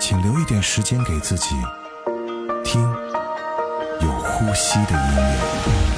请留一点时间给自己，听有呼吸的音乐。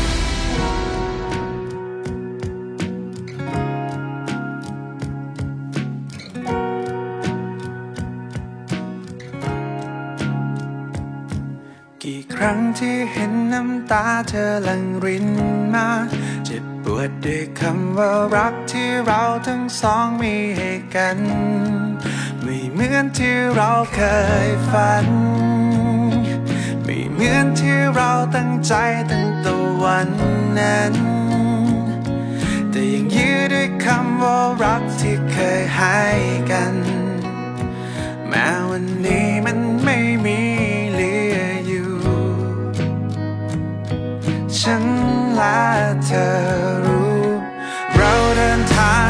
ครั้งที่เห็นน้ำตาเธอหลั่งรินมา เจ็บปวดด้วยคำว่ารักที่เราทั้งสองมีให้กัน ไม่เหมือนที่เราเคยฝัน ไม่เหมือนที่เราตั้งใจตั้งตัววันนั้น แต่ยังยื้อด้วยคำว่ารักที่เคยให้กัน แม้วันนี้มัน และเธอรู้ เราเดินทาง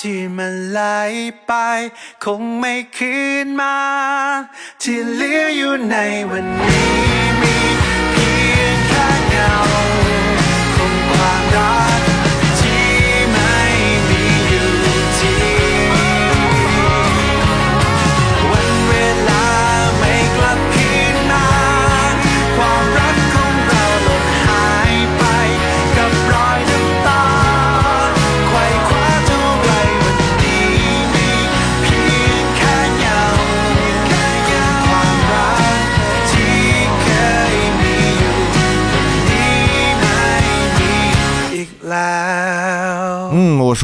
ที่มันไหลไป คงไม่คืนมา ที่เหลืออยู่ในวันนี้มีเพียงแค่เงาของความรัก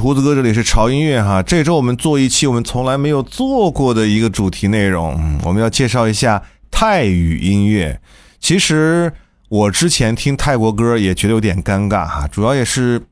胡子哥，这里是潮音乐哈。这周我们做一期我们从来没有做过的一个主题内容，我们要介绍一下泰语音乐。其实我之前听泰国歌也觉得有点尴尬哈，主要也是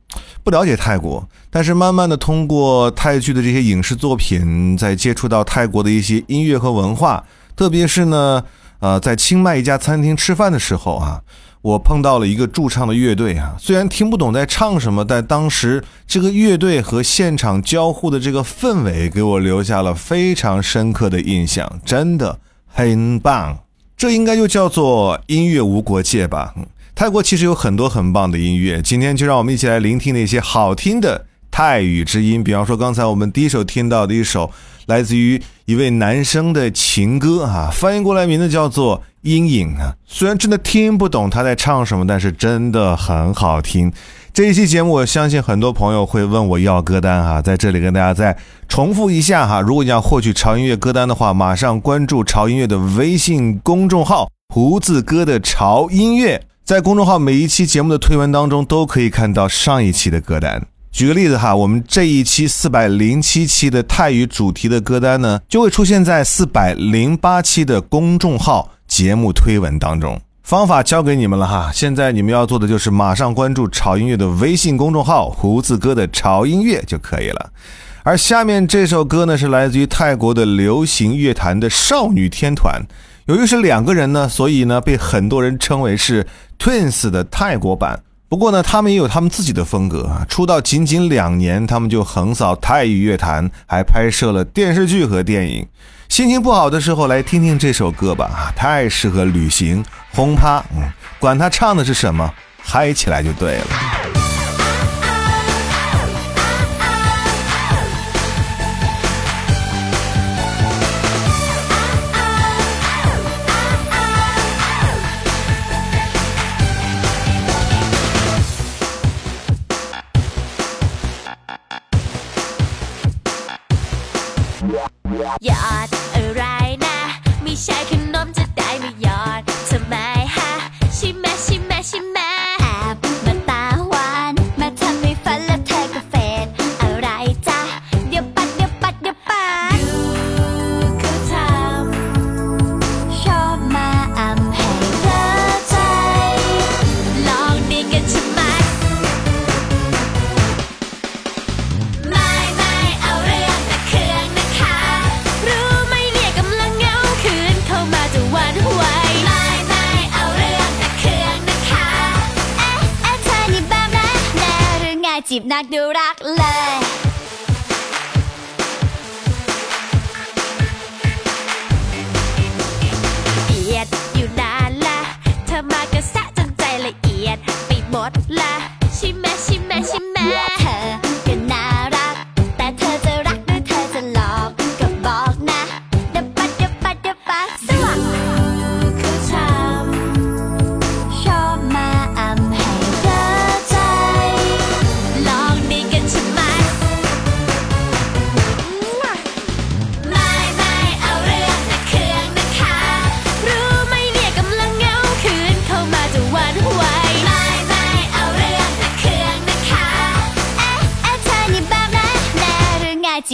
不了解泰国，但是慢慢的通过泰剧的这些影视作品，在接触到泰国的一些音乐和文化，特别是呢，呃，在清迈一家餐厅吃饭的时候啊。我碰到了一个驻唱的乐队啊，虽然听不懂在唱什么，但当时这个乐队和现场交互的这个氛围给我留下了非常深刻的印象，真的很棒。这应该就叫做音乐无国界吧。泰国其实有很多很棒的音乐，今天就让我们一起来聆听那些好听的泰语之音。比方说，刚才我们第一首听到的一首来自于一位男生的情歌啊，翻译过来名字叫做《阴影》啊。虽然真的听不懂他在唱什么，但是真的很好听。这一期节目，我相信很多朋友会问我要歌单哈，在这里跟大家再重复一下哈。如果你要获取潮音乐歌单的话，马上关注潮音乐的微信公众号“胡子哥的潮音乐”。在公众号每一期节目的推文当中，都可以看到上一期的歌单。举个例子哈，我们这一期四百零七期的泰语主题的歌单呢，就会出现在四百零八期的公众号节目推文当中。方法交给你们了哈，现在你们要做的就是马上关注潮音乐的微信公众号“胡子哥的潮音乐”就可以了。而下面这首歌呢，是来自于泰国的流行乐坛的少女天团。由于是两个人呢，所以呢被很多人称为是 Twins 的泰国版。不过呢，他们也有他们自己的风格啊。出道仅仅两年，他们就横扫泰语乐坛，还拍摄了电视剧和电影。心情不好的时候，来听听这首歌吧，啊，太适合旅行轰趴。嗯，管他唱的是什么，嗨起来就对了。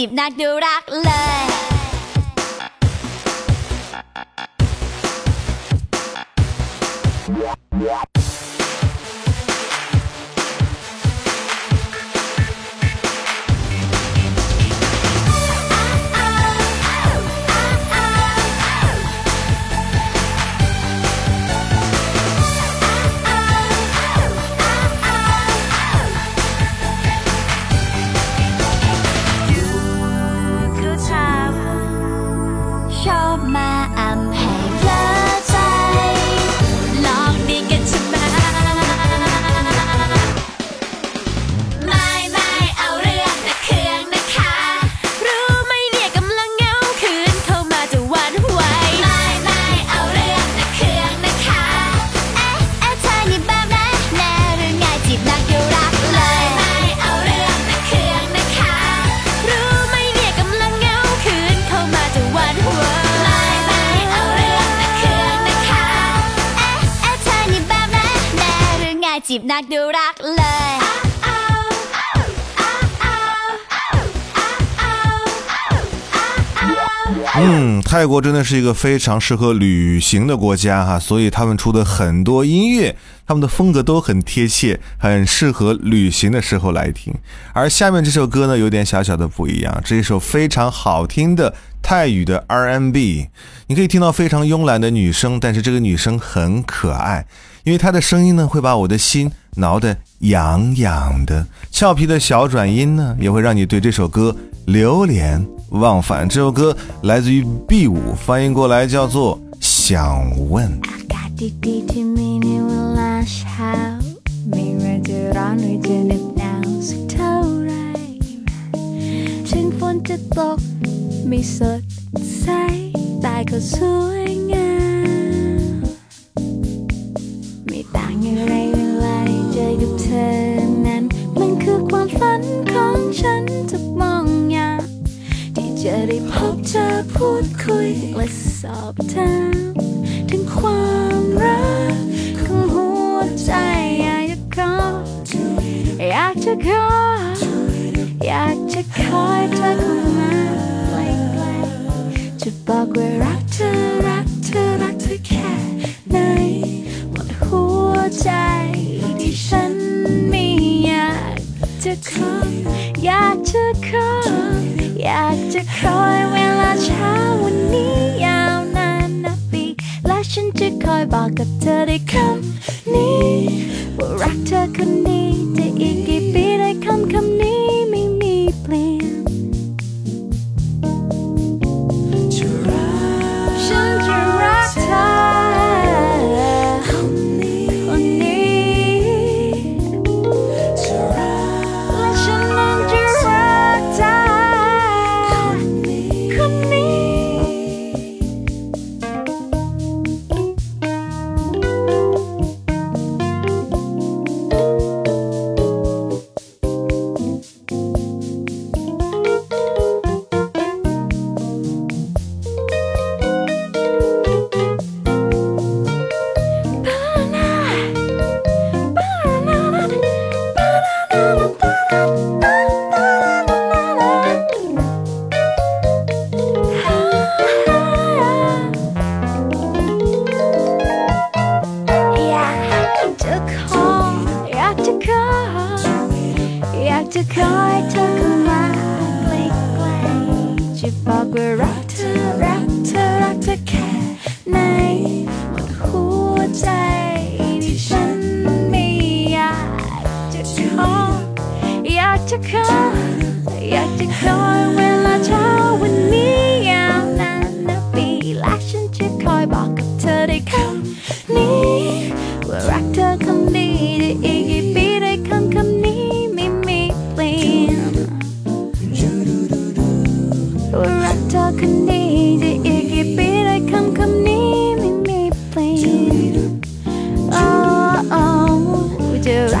จีบนักดูรักเลย 嗯泰国真的是一个非常适合旅行的国家哈所以他们出的很多音乐他们的风格都很贴切很适合旅行的时候来听。而下面这首歌呢有点小小的不一样这一首非常好听的泰语的 rnb 你可以听到非常慵懒的女声但是这个女声很可爱。因为她的声音呢，会把我的心挠得痒痒的。俏皮的小转音呢，也会让你对这首歌流连忘返。这首歌来自于 B 五，翻译过来叫做《想问》。 อากาศดีๆที่มีในเวลาเช้า ไม่ว่าจะร้อนหรือจะเหน็บหนาวสักเท่าไหรถึงฝนจะตกไม่สดใสแต่ก็สวยงาม อย่างไรเวลาได้เจอกับเธอนั้น มันคือความฝันของฉันทุกมองอยางที่จะได้พบเธอพูดคุยและสอบถามถึงความรักของหัวใจอยากจะขออยากจะขออยากจะคอยเธอเข้ามาใกล้ๆจะบอกว่ารักเธอ ใจที่ฉันมีอยากจะขออยากจะขออยากจะคอยเวลาเช้าวันนี้ยาวนานนับปีและฉันจะคอยบอกกับ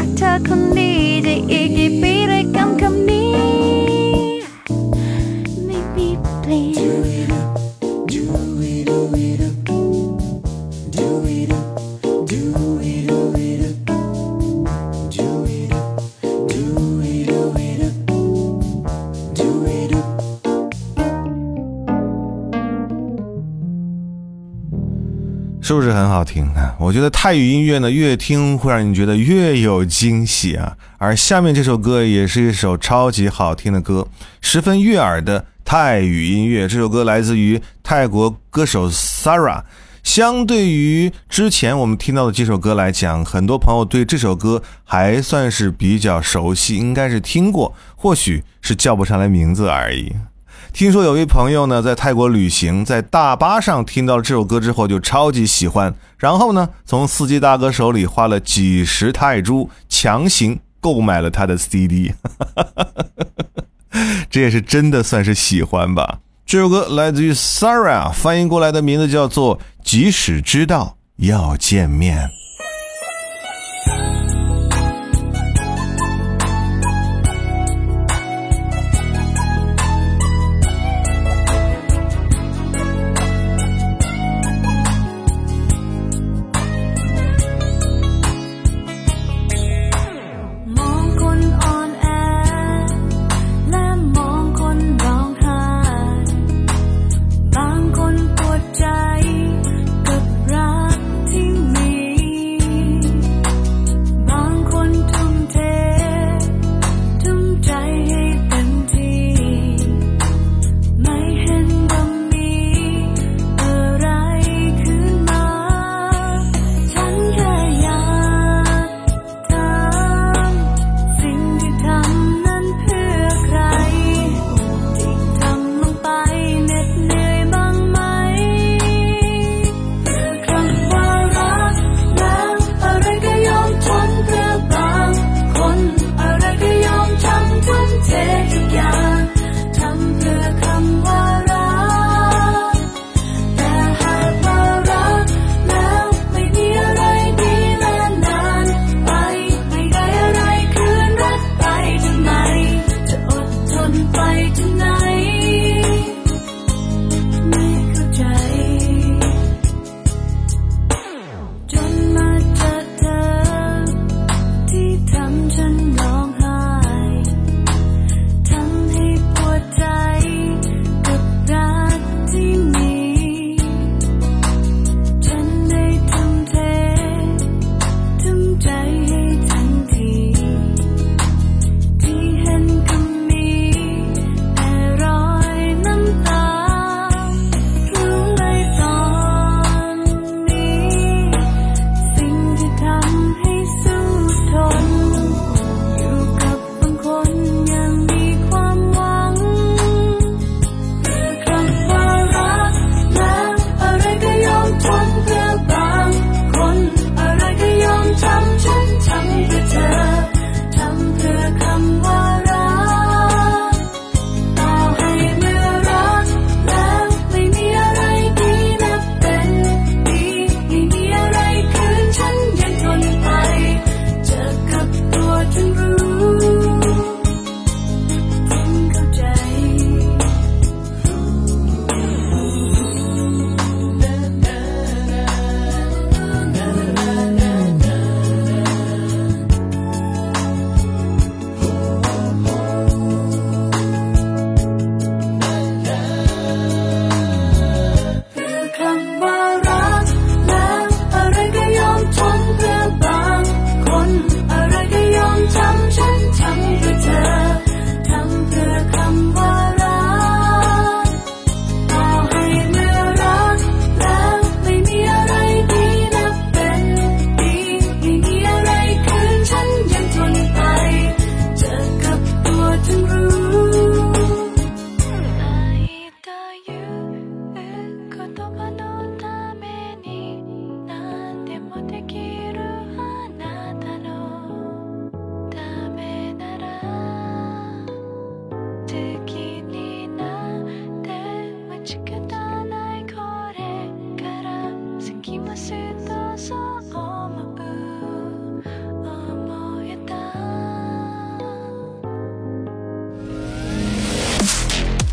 รักเธอคนนี้ได้ 听啊？我觉得泰语音乐呢，越听会让你觉得越有惊喜啊。而下面这首歌也是一首超级好听的歌，十分悦耳的泰语音乐。这首歌来自于泰国歌手 Sara。相对于之前我们听到的几首歌来讲，很多朋友对这首歌还算是比较熟悉，应该是听过，或许是叫不上来名字而已。听说有位朋友呢，在泰国旅行，在大巴上听到了这首歌之后，就超级喜欢，然后呢，从司机大哥手里花了几十泰铢，强行购买了他的 CD，这也是真的算是喜欢吧。这首歌来自于 Sarah，翻译过来的名字叫做《即使知道要见面》。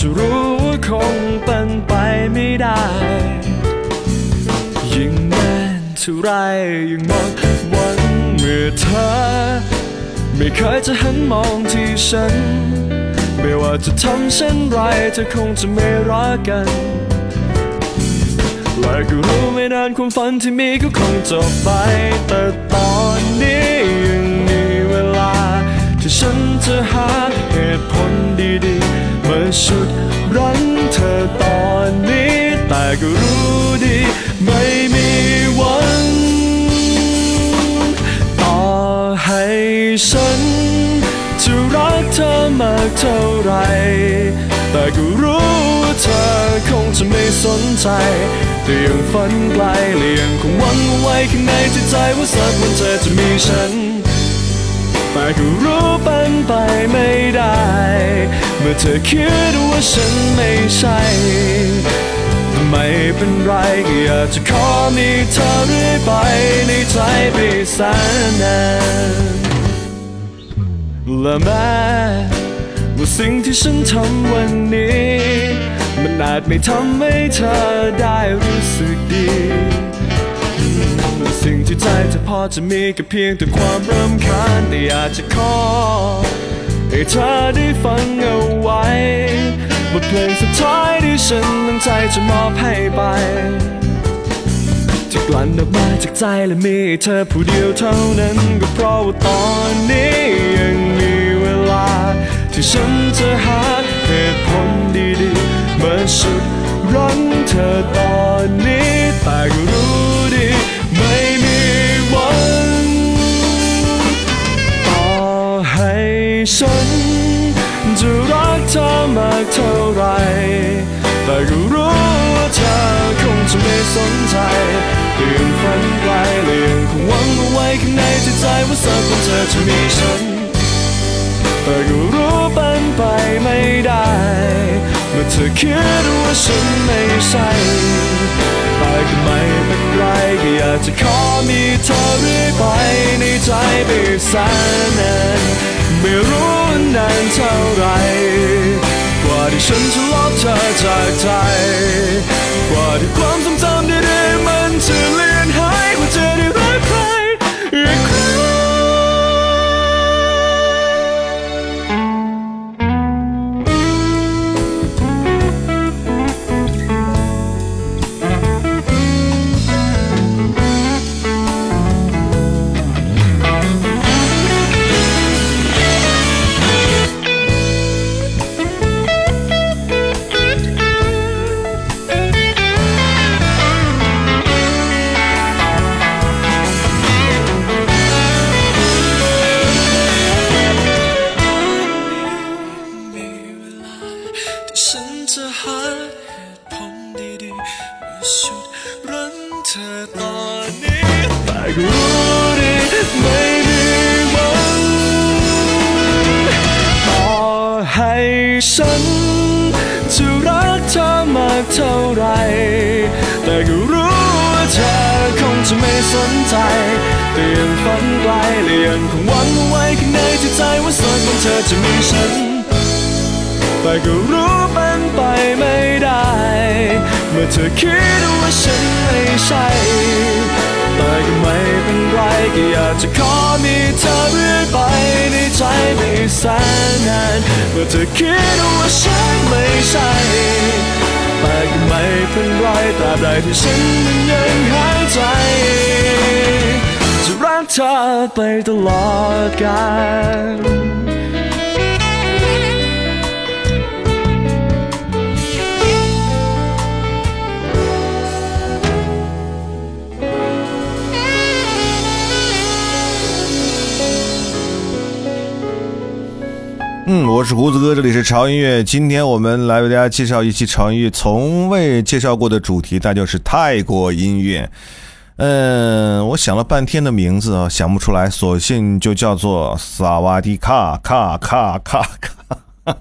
จะรู้ว่าคงเป็นไปไม่ได้ ยิ่งนานเท่าไรยิ่งหมดหวังเมื่อเธอ ไม่เคยจะหันมองที่ฉัน ไม่ว่าจะทำเช่นไรเธอคงจะไม่รักกันและก็รู้ไม่นานความฝันที่มีก็คงจบไป แต่ตอนนี้ยังมีเวลา ที่ฉันจะหาเหตุผลดี ๆมาชุดรั้งเธอตอนนี้ แต่ก็รู้ดี ไม่มีวันต่อให้ฉัน จะรักเธอมากเท่าไหรแต่ก็รู้ว่าเธอคงจะไม่สนใจแต่ยังฝันไกลและยังคงหวังเอาไว้ข้างในจิตใจว่าสักวันเธอจะมีฉัน แต่ก็รู้เป็นไปไม่ได้ เมื่อเธอคิดว่าฉันไม่ใช่ ไม่เป็นไรก็อยากจะขอมีเธอเรื่อยไปในใจไปแสนนานและแม้ว่าสิ่งที่ฉันทำวันนี้ มันอาจไม่ทำให้เธอได้รู้สึกดีสิ่งที่ใจเธอพอจะมีก็เพียงแต่ความรำคาญแต่อยากจะขอ ให้เธอได้ฟังเอาไว้บทเพลงสุดท้ายที่ฉันตั้งใจจะมอบให้ไปที่กลั่นออกมาจากใจและมีเธอผู้เดียวเท่านั้นก็เพราะว่าตอนนี้ยังมีเวลา ที่ฉันจะหาเหตุผลดีๆมาชุดรั้งเธอตอนนี้แต่ก็รู้ ฉันจะรักเธอมากเท่าไร แต่ก็รู้ว่าเธอคงจะไม่สนใจแต่ยังฝันไกลและยังคงหวังเอาไว้ข้างในจิตใจว่าสักวันเธอจะมีฉัน แต่ก็รู้เป็นไปไม่ได้ เมื่อเธอคิดว่าฉันไม่ใช่แต่ก็ไม่เป็นไรก็อยากจะขอมีเธอเรื่อยไปในใจไปแสนนาน ไม่รู้นานเท่าไร กว่าที่ฉันจะลบเธอจากใจ กว่าที่ความทรงจำดีๆมันจะเลือ ยังคงหวังเอาไว้ข้างในจิตใจว่าสักวันเธอจะมีฉัน แต่ก็รู้เป็นไปไม่ได้ เมื่อเธอคิดว่าฉันไม่ใช่ แต่ก็ไม่เป็นไรก็อยากจะขอมีเธอเรื่อยไปในใจไม่แสนนาน เมื่อเธอคิดว่าฉันไม่ใช่แต่ก็ไม่เป็นไรตราบใดที่ฉันมันยังหายใจ 嗯我是胡子哥这里是潮音乐。今天我们来为大家介绍一期潮音乐从未介绍过的主题那就是泰国音乐。嗯，我想了半天的名字啊，想不出来，索性就叫做萨瓦迪卡卡卡卡卡，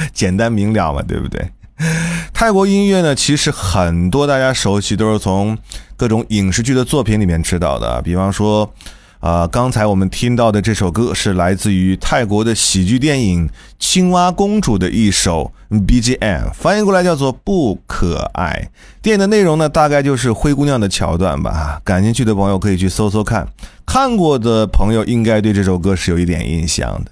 简单明了嘛，对不对？泰国音乐呢，其实很多大家熟悉都是从各种影视剧的作品里面知道的，比方说。啊、刚才我们听到的这首歌是来自于泰国的喜剧电影《青蛙公主》的一首 BGM，翻译过来叫做“不可爱”。电影的内容呢，大概就是灰姑娘的桥段吧。感兴趣的朋友可以去搜搜看，看过的朋友应该对这首歌是有一点印象的。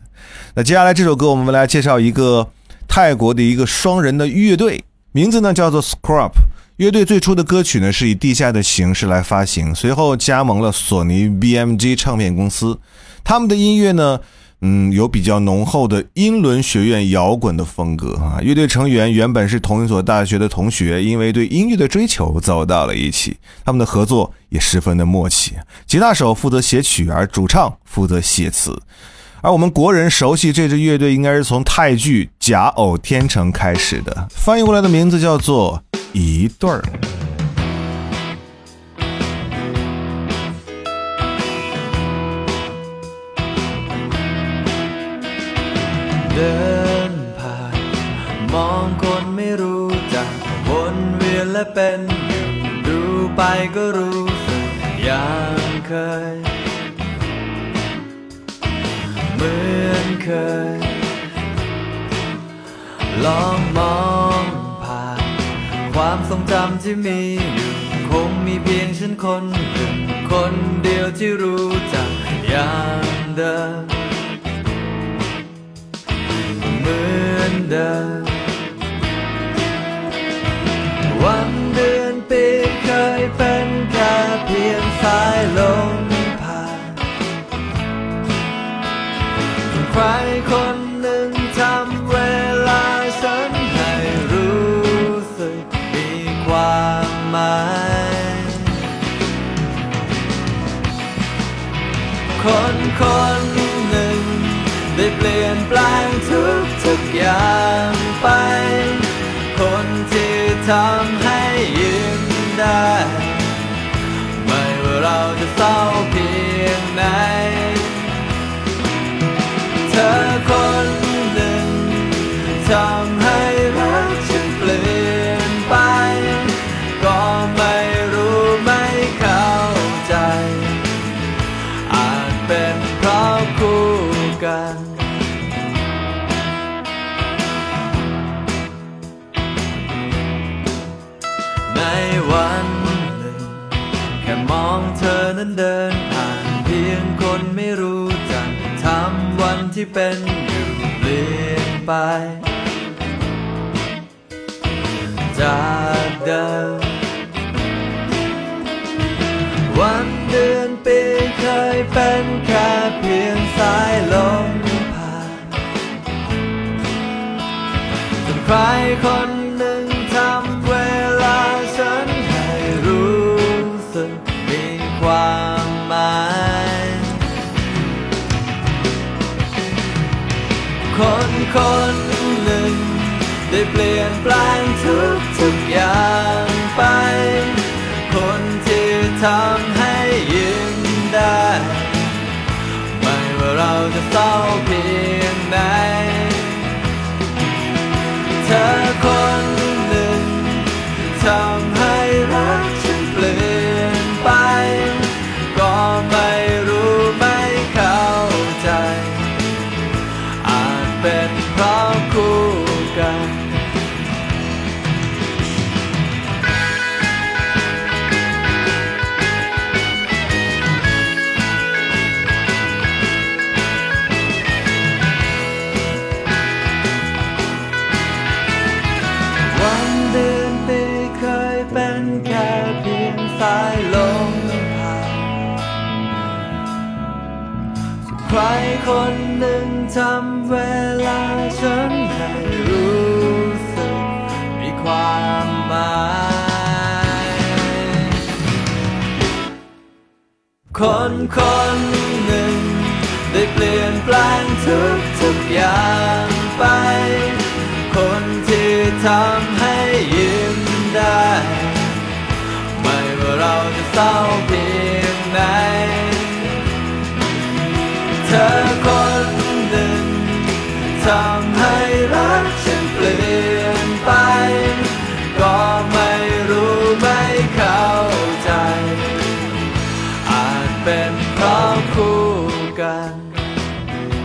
那接下来这首歌，我们来介绍一个泰国的一个双人的乐队，名字呢叫做 Scrub。乐队最初的歌曲呢是以地下的形式来发行，随后加盟了索尼 BMG 唱片公司。他们的音乐呢，嗯，有比较浓厚的英伦学院摇滚的风格啊。乐队成员原本是同一所大学的同学，因为对音乐的追求走到了一起，他们的合作也十分的默契。吉他手负责写曲，而主唱负责写词。而我们国人熟悉这支乐队，应该是从泰剧《假偶天成》开始的，翻译过来的名字叫做《一对儿》。 เดินผ่าน มองคนไม่รู้จักวนเวียนและเป็นอยู่ดูไปก็รู้สึกอย่างเคย เหมือนเคย ลองมองผ่าน ความทรงจำที่มีอยู่ คงมีเพียงฉันคนหนึ่งคนเดียวที่รู้จักอย่างเดิมเหมือนเดิมวันเดือนปีเคยเป็นแค่เพียงสายลมผ่านใครคน กทุกอย่างไป คนที่ทำให้ยิ้มได้ ไม่ว่าเราจะเศร้า ที่เป็นอยู่เปลี่ยนไป จากเดิมวันเดือนปีเคยเป็นแค่เพียงสายลมผ่านจนใครคน คนหนึ่ง ได้เปลี่ยนแปลงทุกทุกอย่างไป คนที่ทำให้ยิ้มได้ ไม่ว่าเราจะเศร้าเพียงไหนเธอคน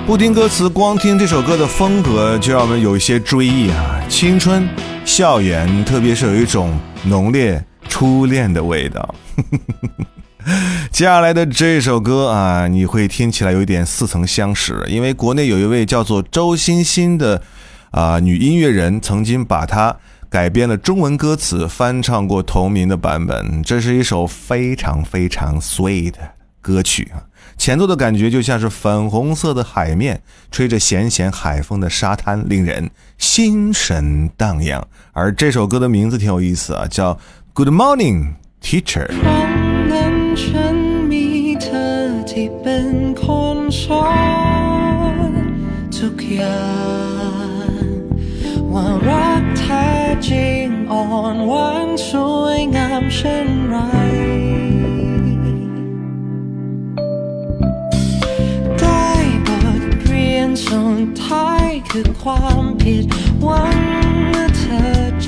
不听歌词，光听这首歌的风格，就让我们有一些追忆啊，青春、校园，特别是有一种浓烈初恋的味道。接下来的这首歌啊，你会听起来有一点似曾相识，因为国内有一位叫做周欣欣的啊、女音乐人，曾经把它改编了中文歌词，翻唱过同名的版本。这是一首非常非常 sweet 的歌曲啊，前奏的感觉就像是粉红色的海面，吹着咸咸海风的沙滩，令人心神荡漾。而这首歌的名字挺有意思啊，叫《Good Morning Teacher》。Rock tide on one swing I'm shin right สุดท้ายคือความผิดหวังเมื่อเธอ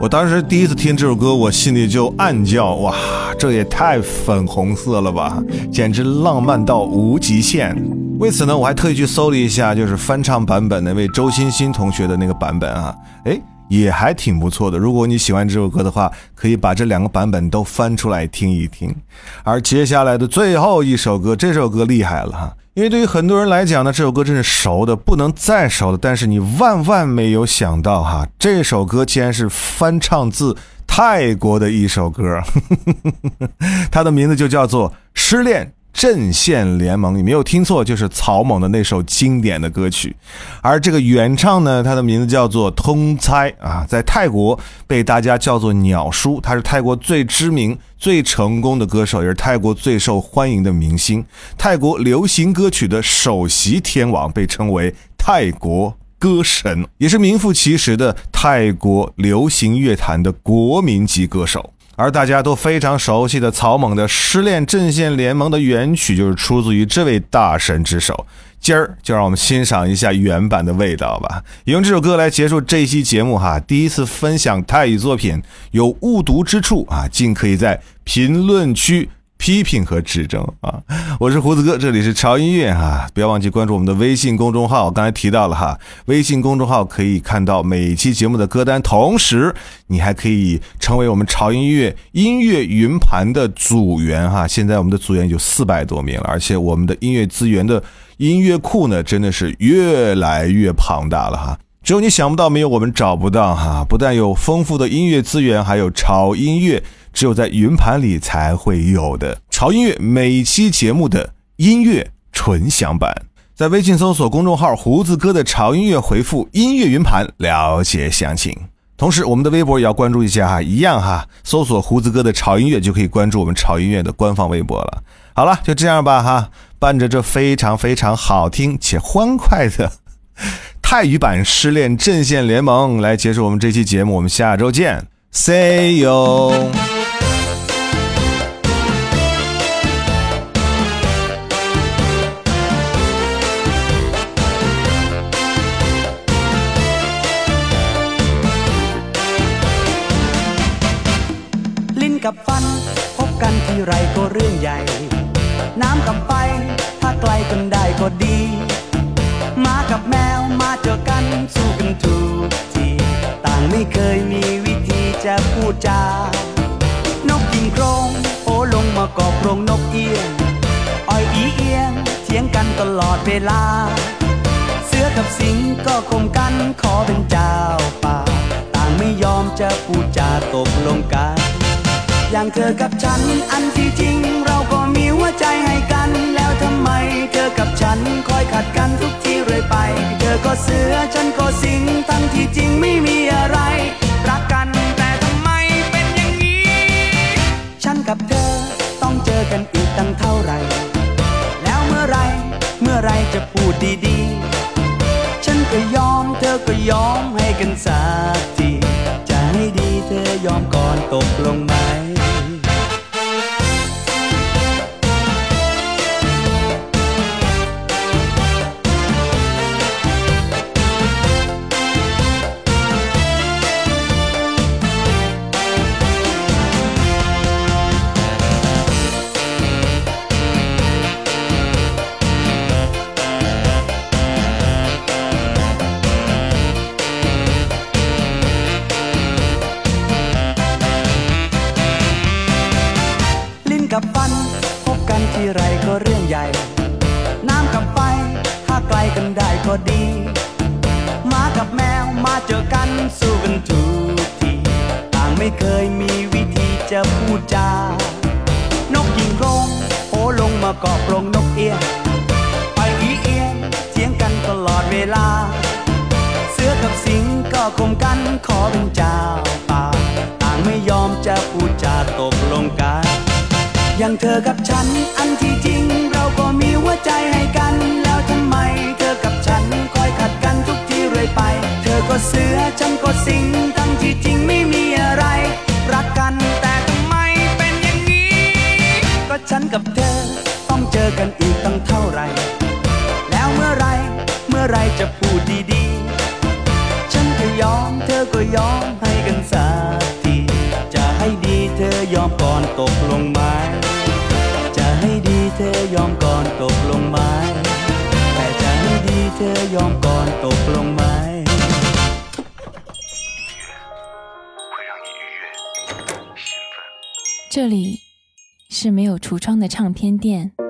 我当时第一次听这首歌，我心里就暗叫：哇，这也太粉红色了吧，简直浪漫到无极限。为此呢，我还特意去搜了一下，就是翻唱版本那位周欣欣同学的那个版本啊，哎，也还挺不错的。如果你喜欢这首歌的话，可以把这两个版本都翻出来听一听。而接下来的最后一首歌，这首歌厉害了哈，因为对于很多人来讲呢，这首歌真是熟的不能再熟了。但是你万万没有想到哈，这首歌竟然是翻唱自泰国的一首歌，它的名字就叫做《失恋》。阵线联盟，你没有听错，就是草蜢的那首经典的歌曲。而这个原唱呢，他的名字叫做通猜啊，在泰国被大家叫做鸟叔，他是泰国最知名、最成功的歌手，也是泰国最受欢迎的明星。泰国流行歌曲的首席天王，被称为泰国歌神，也是名副其实的泰国流行乐坛的国民级歌手。而大家都非常熟悉的草蜢的《失恋阵线联盟》的原曲，就是出自于这位大神之手。今儿就让我们欣赏一下原版的味道吧，用这首歌来结束这期节目哈。第一次分享泰语作品，有误读之处啊，尽可以在评论区。批评和指正啊！我是胡子哥，这里是潮音乐哈，不要忘记关注我们的微信公众号。刚才提到了哈，微信公众号可以看到每期节目的歌单，同时你还可以成为我们潮音乐音乐云盘的组员哈。现在我们的组员有四百多名了，而且我们的音乐资源的音乐库呢，真的是越来越庞大了哈。只有你想不到，没有我们找不到哈。不但有丰富的音乐资源，还有潮音乐。只有在云盘里才会有的潮音乐每期节目的音乐纯享版，在微信搜索公众号“胡子哥的潮音乐”，回复“音乐云盘”了解详情。同时，我们的微博也要关注一下哈，一样哈，搜索“胡子哥的潮音乐”就可以关注我们潮音乐的官方微博了。好了，就这样吧哈，伴着这非常非常好听 且欢快的泰语版《失恋阵线联盟》来结束我们这期节目，我们下周见，See you。 รื่องใหญ่ น้ำกับไฟ ถ้าไกลกันได้ก็ดีหมากับแมวมาเจอกันสู้กันถูกทีต่างไม่เคยมีวิธีจะพูดจานกยิงโครงโอลงมากอบโรงนกเอียงอ้อยอีเอียงเถียงกันตลอดเวลา เสือกับสิงก็คมกันขอเป็นเจ้าป่า ต่างไม่ยอมจะพูดจาตกลงกัน อย่างเธอกับฉัน อันที่จริง เราก็มีหัวใจให้กัน แล้วทำไม เธอกับฉันคอยขัดกันทุกทีเรื่อยไป เธอก็เสือฉันก็สิงทั้งที่จริงไม่มีอะไร รักกันแต่ทำไมเป็นอย่างนี้ ฉันกับเธอต้องเจอกันอีกตั้งเท่าไหร่ แล้วเมื่อไรเมื่อไรจะพูดดีๆ ฉันก็ยอมเธอก็ยอมให้กันสักทีจะให้ดีเธอยอมก่อนตกลงไหม กันอีกตั้งเท่าไรแล้วเมื่อไรเมื่อไรจะพูดดีๆ ฉันก็ยอมเธอก็ยอมให้กันสักที จะให้ดีเธอยอมก่อนตกลงไหม จะให้ดีเธอยอมก่อนตกลงไหม แต่จะให้ดีเธอยอมก่อนตกลงไหม这里是没有橱窗的唱片店。